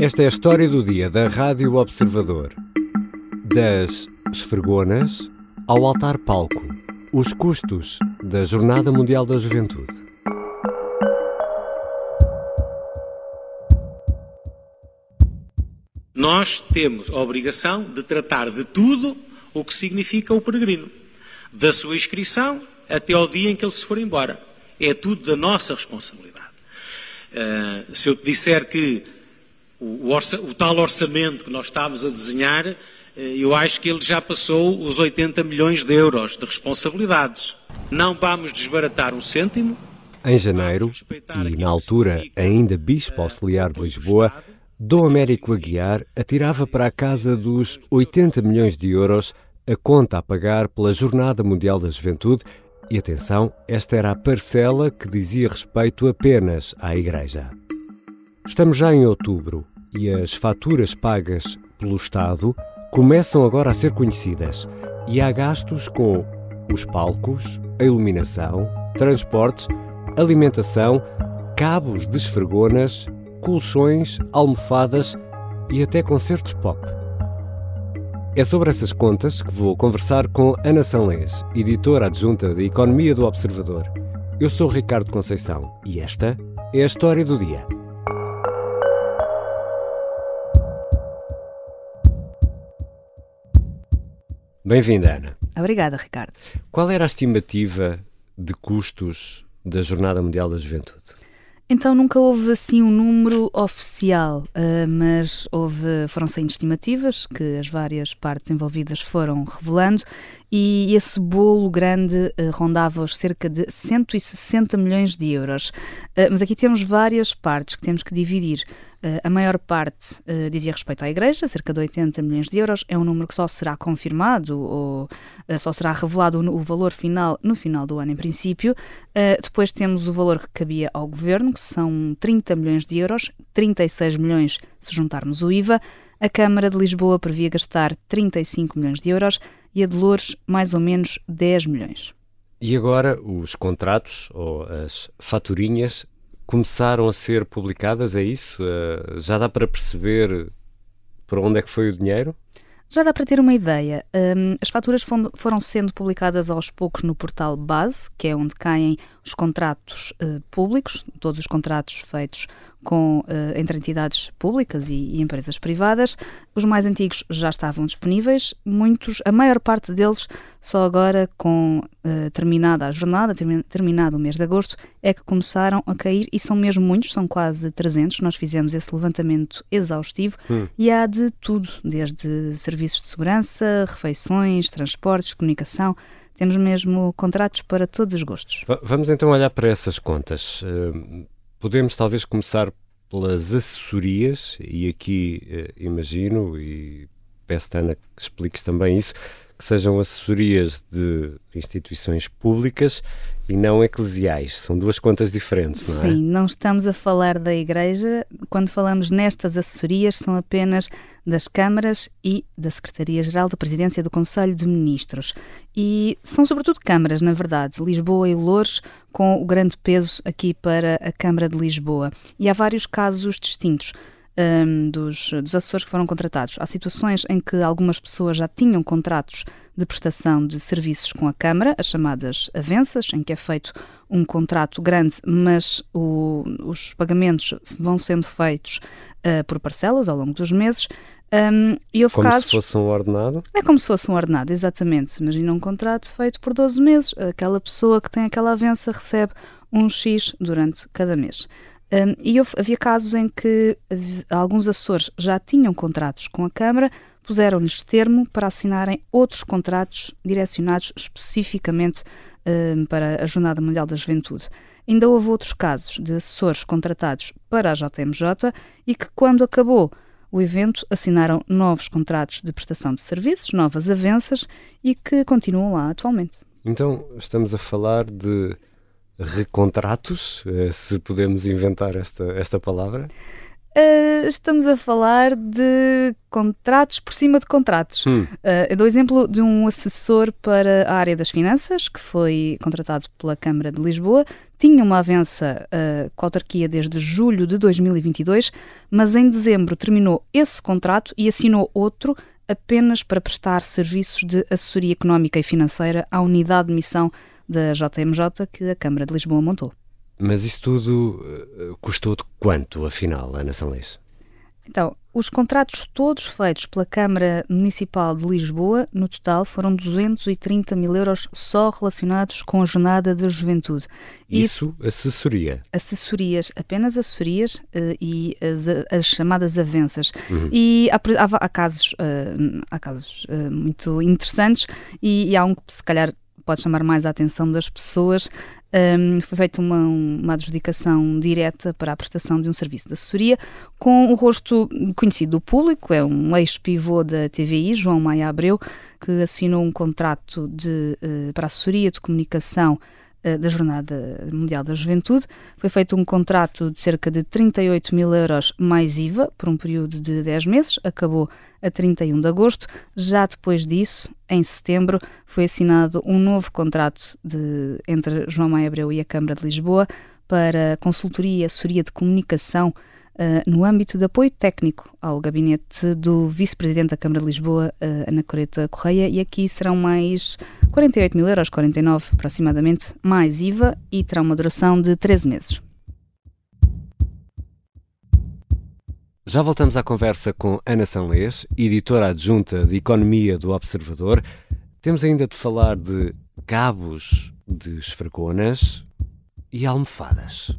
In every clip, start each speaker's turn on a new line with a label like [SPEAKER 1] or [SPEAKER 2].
[SPEAKER 1] Esta é a história do dia da Rádio Observador. Das esfregonas ao altar-palco. Os custos da Jornada Mundial da Juventude.
[SPEAKER 2] Nós temos a obrigação de tratar de tudo o que significa o peregrino. Da sua inscrição até ao dia em que ele se for embora. É tudo da nossa responsabilidade. Uh, se eu te disser que o, o, tal orçamento que nós estávamos a desenhar, uh, eu acho que ele já passou os 80 milhões de euros de responsabilidades. Não vamos desbaratar um cêntimo.
[SPEAKER 1] Em janeiro, e na altura ainda Bispo Auxiliar de Lisboa, Dom Américo Aguiar atirava para a casa dos 80 milhões de euros a conta a pagar pela Jornada Mundial da Juventude e atenção, esta era a parcela que dizia respeito apenas à Igreja. Estamos já em outubro e as faturas pagas pelo Estado começam agora a ser conhecidas e há gastos com os palcos, a iluminação, transportes, alimentação, cabos de esfregonas, colchões, almofadas e até concertos pop. É sobre essas contas que vou conversar com Ana Sanlês, editora adjunta de Economia do Observador. Eu sou Ricardo Conceição e esta é a história do dia. Bem-vinda, Ana.
[SPEAKER 3] Obrigada, Ricardo.
[SPEAKER 1] Qual era a estimativa de custos da Jornada Mundial da Juventude?
[SPEAKER 3] Então nunca houve assim um número oficial, uh, mas houve, foram saindo estimativas que as várias partes envolvidas foram revelando e esse bolo grande uh, rondava os cerca de 160 milhões de euros. Uh, mas aqui temos várias partes que temos que dividir. Uh, a maior parte uh, dizia respeito à Igreja, cerca de 80 milhões de euros. É um número que só será confirmado ou uh, só será revelado o, valor final no final do ano, em princípio. depois temos o valor que cabia ao Governo, que são 30 milhões de euros, 36 milhões se juntarmos o IVA. A Câmara de Lisboa previa gastar 35 milhões de euros e a de Loures mais ou menos 10 milhões.
[SPEAKER 1] E agora os contratos ou as faturinhas começaram a ser publicadas, é isso? Uh, já dá para perceber para onde é que foi o dinheiro?
[SPEAKER 3] Já dá para ter uma ideia. Um, as faturas foram sendo publicadas aos poucos no portal Base, que é onde caem os contratos uh, públicos, todos os contratos feitos com, uh, entre entidades públicas e, e, empresas privadas. Os mais antigos já estavam disponíveis, muitos, a maior parte deles, só agora com uh, terminada a jornada, termi terminado o mês de agosto, é que começaram a cair e são mesmo muitos, são quase 300. Nós fizemos esse levantamento exaustivo hum. e há de tudo, desde serviços de segurança, refeições, transportes, comunicação. Temos mesmo contratos para todos os gostos.
[SPEAKER 1] Vamos então olhar para essas contas. Uh Podemos talvez começar pelas assessorias, e aqui eh, imagino, e peço-te, Ana, que expliques também isso, que sejam assessorias de instituições públicas e não eclesiais. São duas contas diferentes, não
[SPEAKER 3] é? Sim, não estamos a falar da Igreja. Quando falamos nestas assessorias, são apenas das câmaras e da Secretaria-Geral da Presidência do Conselho de Ministros. E são sobretudo câmaras, na verdade, Lisboa e Louros, com o grande peso aqui para a Câmara de Lisboa. E há vários casos distintos um, dos, dos assessores que foram contratados. Há situações em que algumas pessoas já tinham contratos de prestação de serviços com a Câmara, as chamadas avanças, em que é feito um contrato grande, mas o, os pagamentos vão sendo feitos uh, por parcelas ao longo dos meses. Um,
[SPEAKER 1] e houve como casos... se fosse um ordenado?
[SPEAKER 3] É como se fosse um ordenado, exatamente. Imagina um contrato feito por 12 meses. Aquela pessoa que tem aquela avança recebe um X durante cada mês. Um, e houve, havia casos em que alguns Açores já tinham contratos com a Câmara, puseram-lhes termo para assinarem outros contratos direcionados especificamente um, para a Jornada Mundial da Juventude. Ainda houve outros casos de assessores contratados para a JMJ e que, quando acabou o evento, assinaram novos contratos de prestação de serviços, novas avanças e que continuam lá atualmente.
[SPEAKER 1] Então, estamos a falar de recontratos, eh, se podemos inventar esta, esta palavra?
[SPEAKER 3] Uh, estamos a falar de contratos por cima de contratos. Hum. Uh, eu dou exemplo de um assessor para a área das finanças, que foi contratado pela Câmara de Lisboa, tinha uma avença uh, com a autarquia desde julho de 2022, mas em dezembro terminou esse contrato e assinou outro apenas para prestar serviços de assessoria económica e financeira à unidade de missão da JMJ que a Câmara de Lisboa montou.
[SPEAKER 1] Mas isso tudo uh, custou de quanto, afinal, Ana Sanlês?
[SPEAKER 3] Então, os contratos todos feitos pela Câmara Municipal de Lisboa, no total, foram 230 mil euros só relacionados com a jornada da juventude.
[SPEAKER 1] Isso, e, assessoria?
[SPEAKER 3] Assessorias, apenas assessorias uh, e as, as, chamadas avanças. Uhum. E há, há, há, casos, uh, há casos uh, muito interessantes e, e há um que, se calhar, pode chamar mais a atenção das pessoas. Um, foi feita uma, uma adjudicação direta para a prestação de um serviço de assessoria com o rosto conhecido do público, é um ex-pivô da TVI, João Maia Abreu, que assinou um contrato de, uh, para assessoria de comunicação da Jornada Mundial da Juventude. Foi feito um contrato de cerca de 38 mil euros mais IVA por um período de 10 meses, acabou a 31 de agosto. Já depois disso, em setembro, foi assinado um novo contrato de, entre João Maia Abreu e a Câmara de Lisboa para consultoria e assessoria de comunicação no âmbito de apoio técnico ao gabinete do vice-presidente da Câmara de Lisboa, uh, Ana Coreta Correia, e aqui serão mais 48 mil euros, 49 aproximadamente, mais IVA, e terá uma duração de 13 meses.
[SPEAKER 1] Já voltamos à conversa com Ana Sanlês, editora adjunta de Economia do Observador. Temos ainda de falar de cabos de esfregonas e almofadas.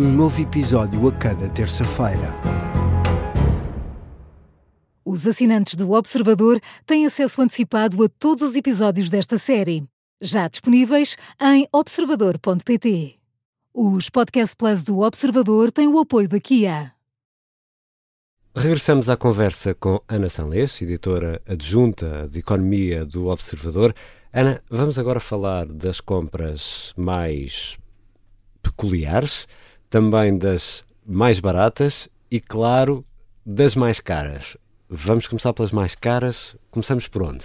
[SPEAKER 4] um novo episódio a cada terça-feira.
[SPEAKER 5] Os assinantes do Observador têm acesso antecipado a todos os episódios desta série, já disponíveis em observador.pt. Os Podcast Plus do Observador têm o apoio da Kia.
[SPEAKER 1] Regressamos à conversa com Ana Sanlês, editora adjunta de Economia do Observador. Ana, vamos agora falar das compras mais peculiares também das mais baratas e, claro, das mais caras. Vamos começar pelas mais caras. Começamos por onde?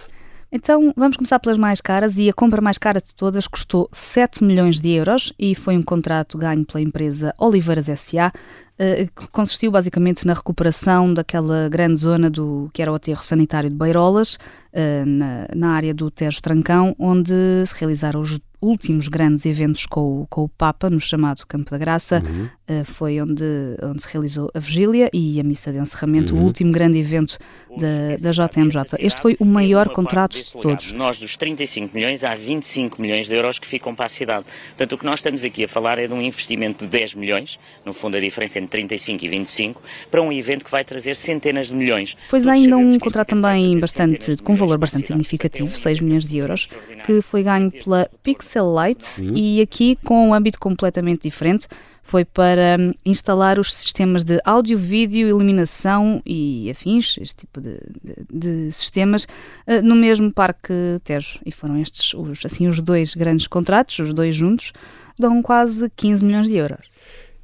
[SPEAKER 3] Então vamos começar pelas mais caras e a compra mais cara de todas custou 7 milhões de euros e foi um contrato ganho pela empresa Oliveiras SA, eh, que consistiu basicamente na recuperação daquela grande zona do que era o aterro sanitário de Beirolas, eh, na, na área do Tejo Trancão, onde se realizaram os últimos grandes eventos com o, com o Papa, no chamado Campo da Graça, uhum. Uh, foi onde, onde se realizou a vigília e a missa de encerramento, uhum. o último grande evento da, da JMJ. Este foi o maior contrato de todos.
[SPEAKER 6] Nós, dos 35 milhões, há 25 milhões de euros que ficam para a cidade. Portanto, o que nós estamos aqui a falar é de um investimento de 10 milhões, no fundo a diferença entre 35 e 25, para um evento que vai trazer centenas de milhões.
[SPEAKER 3] Pois há ainda um contrato também bastante, com um valor bastante significativo, 6 milhões de euros, que foi ganho pela Pixel Pixel Light uhum. e aqui com um âmbito completamente diferente. Foi para hum, instalar os sistemas de áudio, vídeo, iluminação e afins, este tipo de, de, de sistemas, uh, no mesmo Parque Tejo. E foram estes os, assim, os dois grandes contratos, os dois juntos, dão quase 15 milhões de euros.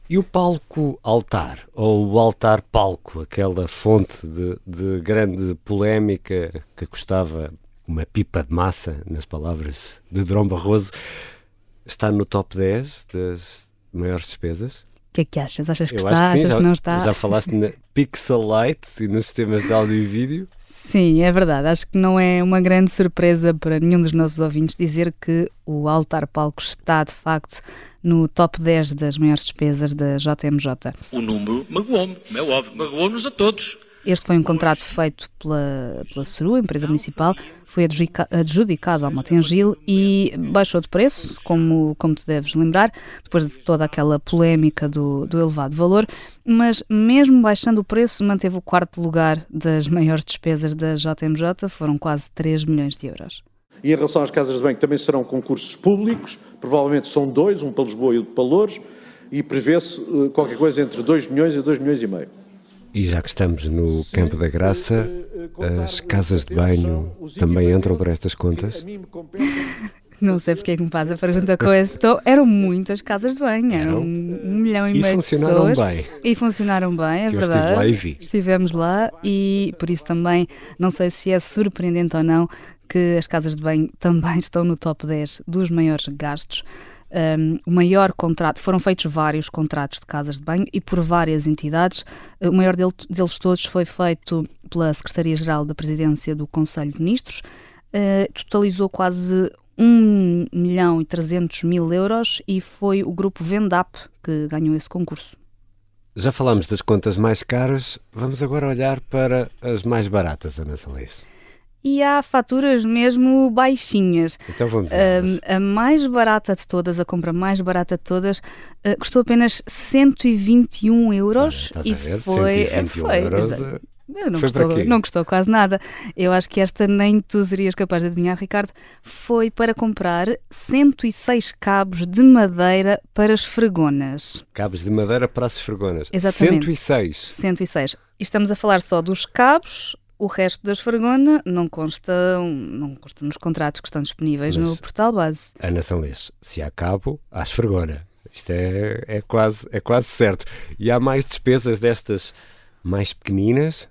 [SPEAKER 1] E o palco altar, ou o altar palco, aquela fonte de, de grande polémica que custava uma pipa de massa, nas palavras de Drão Barroso, está no top 10 das maiores despesas.
[SPEAKER 3] O que é que achas? Achas que Eu está? Que sim, achas
[SPEAKER 1] já,
[SPEAKER 3] que não está?
[SPEAKER 1] Já falaste na Pixel Light e nos sistemas de áudio e vídeo?
[SPEAKER 3] Sim, é verdade. Acho que não é uma grande surpresa para nenhum dos nossos ouvintes dizer que o altar palco está, de facto, no top 10 das maiores despesas da JMJ.
[SPEAKER 2] O número magoou-me, como é óbvio. Magoou-nos a todos
[SPEAKER 3] Este foi um contrato feito pela, pela CERU, empresa municipal, foi adjudicado ao Motengil e baixou de preço, como, como te deves lembrar, depois de toda aquela polémica do, do elevado valor, mas mesmo baixando o preço, manteve o quarto lugar das maiores despesas da JMJ, foram quase 3 milhões de euros.
[SPEAKER 7] E em relação às casas de banho, também serão concursos públicos, provavelmente são dois, um para Lisboa e outro para Louros, e prevê-se eh, qualquer coisa entre 2 milhões e 2 milhões e meio.
[SPEAKER 1] E já que estamos no Campo da Graça, as casas de banho também entram para estas contas?
[SPEAKER 3] Não sei porque é que me faz a pergunta com esse tom. Eram muitas casas de banho, eram, um milhão e, e meio de pessoas.
[SPEAKER 1] E funcionaram bem.
[SPEAKER 3] E funcionaram bem, é
[SPEAKER 1] que
[SPEAKER 3] verdade.
[SPEAKER 1] estive lá e vi.
[SPEAKER 3] Estivemos lá e por isso também, não sei se é surpreendente ou não, que as casas de banho também estão no top 10 dos maiores gastos um, o maior contrato, foram feitos vários contratos de casas de banho e por várias entidades. O maior deles todos foi feito pela Secretaria-Geral da Presidência do Conselho de Ministros, uh, totalizou quase 1 milhão e 300 mil euros e foi o grupo Vendap que ganhou esse concurso.
[SPEAKER 1] Já falámos das contas mais caras, vamos agora olhar para as mais baratas, Ana Salês
[SPEAKER 3] e há faturas mesmo baixinhas.
[SPEAKER 1] Então vamos
[SPEAKER 3] a, a mais barata de todas, a compra mais barata de todas, uh, custou apenas 121 euros
[SPEAKER 1] Olha, e
[SPEAKER 3] foi,
[SPEAKER 1] 121 foi euros,
[SPEAKER 3] eh, não custou, não custou quase nada. Eu acho que esta nem tu serias capaz de adivinhar, Ricardo. Foi para comprar 106 cabos de madeira para esfregonas.
[SPEAKER 1] Cabos de madeira para as esfregonas.
[SPEAKER 3] Exatamente.
[SPEAKER 1] 106.
[SPEAKER 3] 106. E estamos a falar só dos cabos, o resto da esfregona não consta, não consta nos contratos que estão disponíveis Mas, no portal base.
[SPEAKER 1] Ana Sanlês, se há cabo, há esfregona. Isto é, é, quase, é quase certo. E há mais despesas destas mais pequeninas?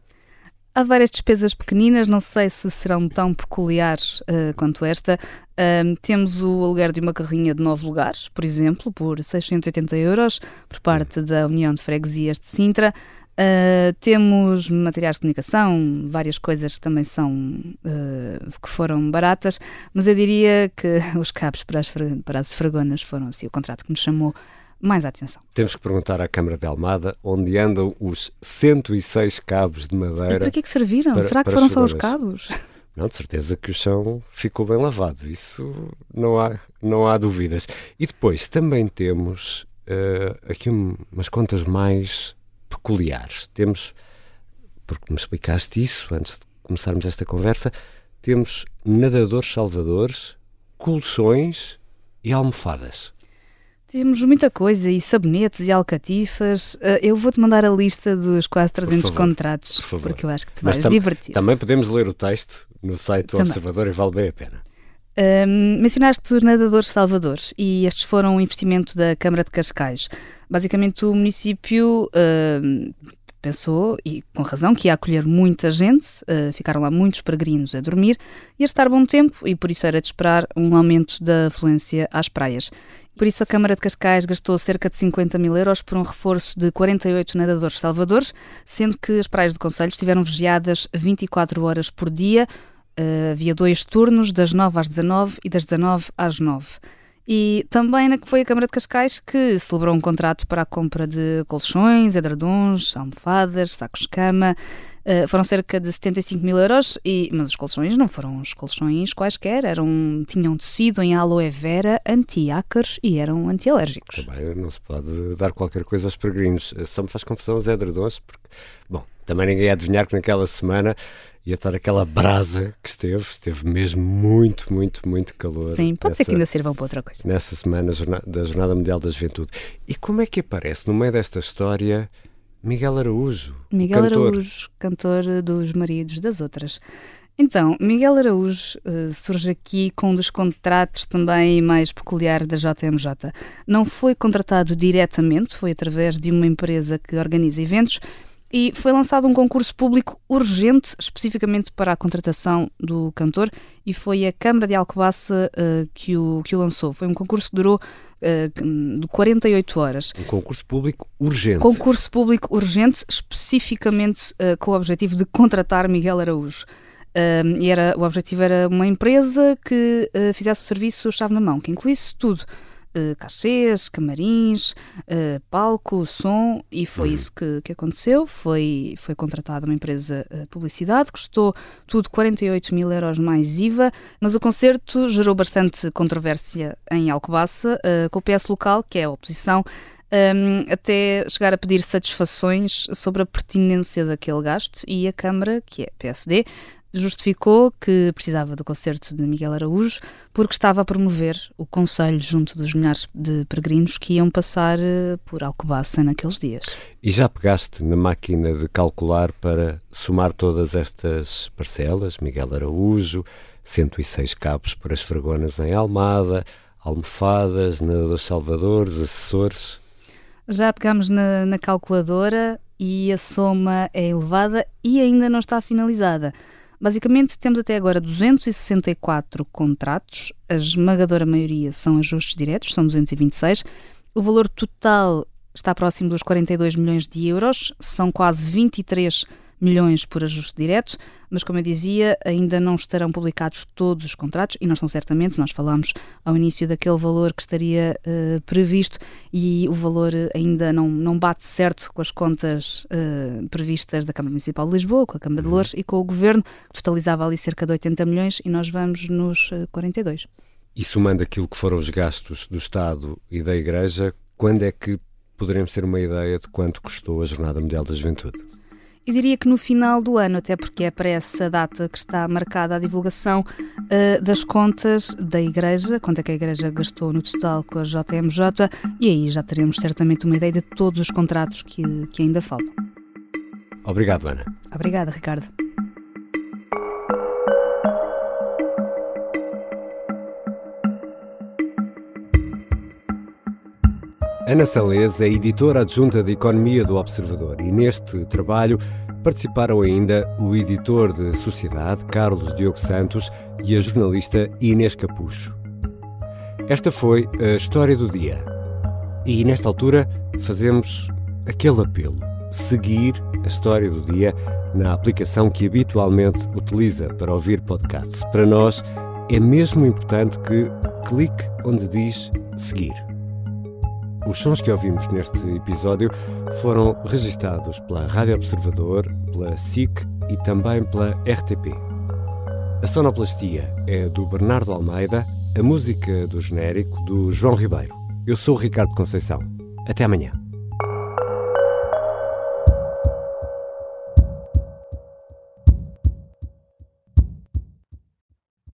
[SPEAKER 3] Há várias despesas pequeninas, não sei se serão tão peculiares uh, quanto esta. Uh, temos o aluguer de uma carrinha de nove lugares, por exemplo, por 680 euros, por parte da União de Freguesias de Sintra. Uh, temos materiais de comunicação, várias coisas que também são uh, que foram baratas, mas eu diria que os cabos para as, para as esfregonas foram assim, o contrato que nos chamou mais a atenção.
[SPEAKER 1] Temos que perguntar à Câmara de Almada onde andam os 106 cabos de madeira. E
[SPEAKER 3] para que é que serviram? Para, Será que foram só os cabos?
[SPEAKER 1] Não, de certeza que o chão ficou bem lavado, isso não há, não há dúvidas. E depois também temos uh, aqui um, umas contas mais peculiares. Temos, porque me explicaste isso antes de começarmos esta conversa, temos nadadores salvadores, colchões e almofadas.
[SPEAKER 3] Temos muita coisa, e sabonetes e alcatifas. Eh, eu vou-te mandar a lista dos quase 300 por contratos, por porque eu acho que te vais divertir.
[SPEAKER 1] Também podemos ler o texto no site do também. Observador e vale bem a pena.
[SPEAKER 3] Um, mencionaste nadadores salvadores e estes foram um investimento da Câmara de Cascais. Basicamente, o município pensou, e com razão, que ia acolher muita gente, uh, ficaram lá muitos peregrinos a dormir, ia estar bom tempo e por isso era de esperar um aumento da afluência às praias. Por isso, a Câmara de Cascais gastou cerca de 50 mil euros por um reforço de 48 nadadores salvadores, sendo que as praias do Conselho estiveram vigiadas 24 horas por dia, Uh, havia dois turnos, das 9 às 19 e das 19 às 9. E também foi a Câmara de Cascais que celebrou um contrato para a compra de colchões, edredons, almofadas, sacos-cama. Uh, foram cerca de 75 mil euros, e, mas os colchões não foram os colchões quaisquer, eram, tinham tecido em aloe vera, anti-ácaros e eram antialérgicos.
[SPEAKER 1] Também não se pode dar qualquer coisa aos peregrinos. Só me faz confusão os edredons, porque, bom, também ninguém ia adivinhar que naquela semana ia estar aquela brasa que esteve, esteve mesmo muito, muito, muito calor.
[SPEAKER 3] Sim, pode nessa, ser que ainda sirvam para outra coisa.
[SPEAKER 1] Nessa semana da Jornada Mundial da Juventude. E como é que aparece no meio desta história Miguel Araújo?
[SPEAKER 3] Miguel
[SPEAKER 1] cantor?
[SPEAKER 3] Araújo, cantor dos maridos das outras. Então, Miguel Araújo uh, surge aqui com um dos contratos também mais peculiares da JMJ. Não foi contratado diretamente, foi através de uma empresa que organiza eventos e foi lançado um concurso público urgente especificamente para a contratação do cantor e foi a Câmara de Alcobaça uh, que, o, que o lançou. Foi um concurso que durou uh, de 48 horas.
[SPEAKER 1] Um concurso público urgente.
[SPEAKER 3] Concurso público urgente, especificamente uh, com o objetivo de contratar Miguel Araújo. e era, o objetivo era uma empresa que fizesse o serviço chave na mão, que incluísse tudo uh, cachês, camarins, uh, palco, som, e foi uhum. isso que, que aconteceu. Foi, foi contratada uma empresa de publicidade, custou tudo 48 mil euros mais IVA, mas o concerto gerou bastante controvérsia em Alcobaça, com o PS local, que é a oposição, um, até chegar a pedir satisfações sobre a pertinência daquele gasto e a Câmara, que é PSD, justificou que precisava do concerto de Miguel Araújo porque estava a promover o conselho junto dos milhares de peregrinos que iam passar eh, por Alcobaça naqueles dias.
[SPEAKER 1] E já pegaste na máquina de calcular para somar todas estas parcelas, Miguel Araújo, 106 cabos para as fregonas em Almada, almofadas, nadadores salvadores, assessores?
[SPEAKER 3] Já pegamos na, na calculadora e a soma é elevada e ainda não está finalizada. Basicamente, temos até agora 264 contratos, a esmagadora maioria são ajustes diretos, são 226. O valor total está próximo dos 42 milhões de euros, são quase 23 milhões por ajuste direto, mas como eu dizia, ainda não estarão publicados todos os contratos e não estão certamente, nós falámos ao início daquele valor que estaria uh, previsto e o valor ainda não, não bate certo com as contas uh, previstas da Câmara Municipal de Lisboa, com a Câmara de uhum. Lourdes e com o Governo, que totalizava ali cerca de 80 milhões e nós vamos nos uh, 42.
[SPEAKER 1] E somando aquilo que foram os gastos do Estado e da Igreja, quando é que poderemos ter uma ideia de quanto custou a Jornada Mundial da Juventude?
[SPEAKER 3] Eu diria que no final do ano, até porque é para essa data que está marcada a divulgação uh, das contas da Igreja, quanto é que a Igreja gastou no total com a JMJ, e aí já teremos certamente uma ideia de todos os contratos que, que ainda faltam.
[SPEAKER 1] Obrigado, Ana.
[SPEAKER 3] Obrigada, Ricardo.
[SPEAKER 1] Ana Salês é editora adjunta de Economia do Observador e neste trabalho participaram ainda o editor de Sociedade, Carlos Diogo Santos, e a jornalista Inês Capucho. Esta foi a história do dia. E nesta altura fazemos aquele apelo: seguir a história do dia na aplicação que habitualmente utiliza para ouvir podcasts. Para nós é mesmo importante que clique onde diz seguir. Os sons que ouvimos neste episódio foram registados pela Rádio Observador, pela SIC e também pela RTP. A sonoplastia é do Bernardo Almeida, a música do genérico do João Ribeiro. Eu sou o Ricardo Conceição. Até amanhã.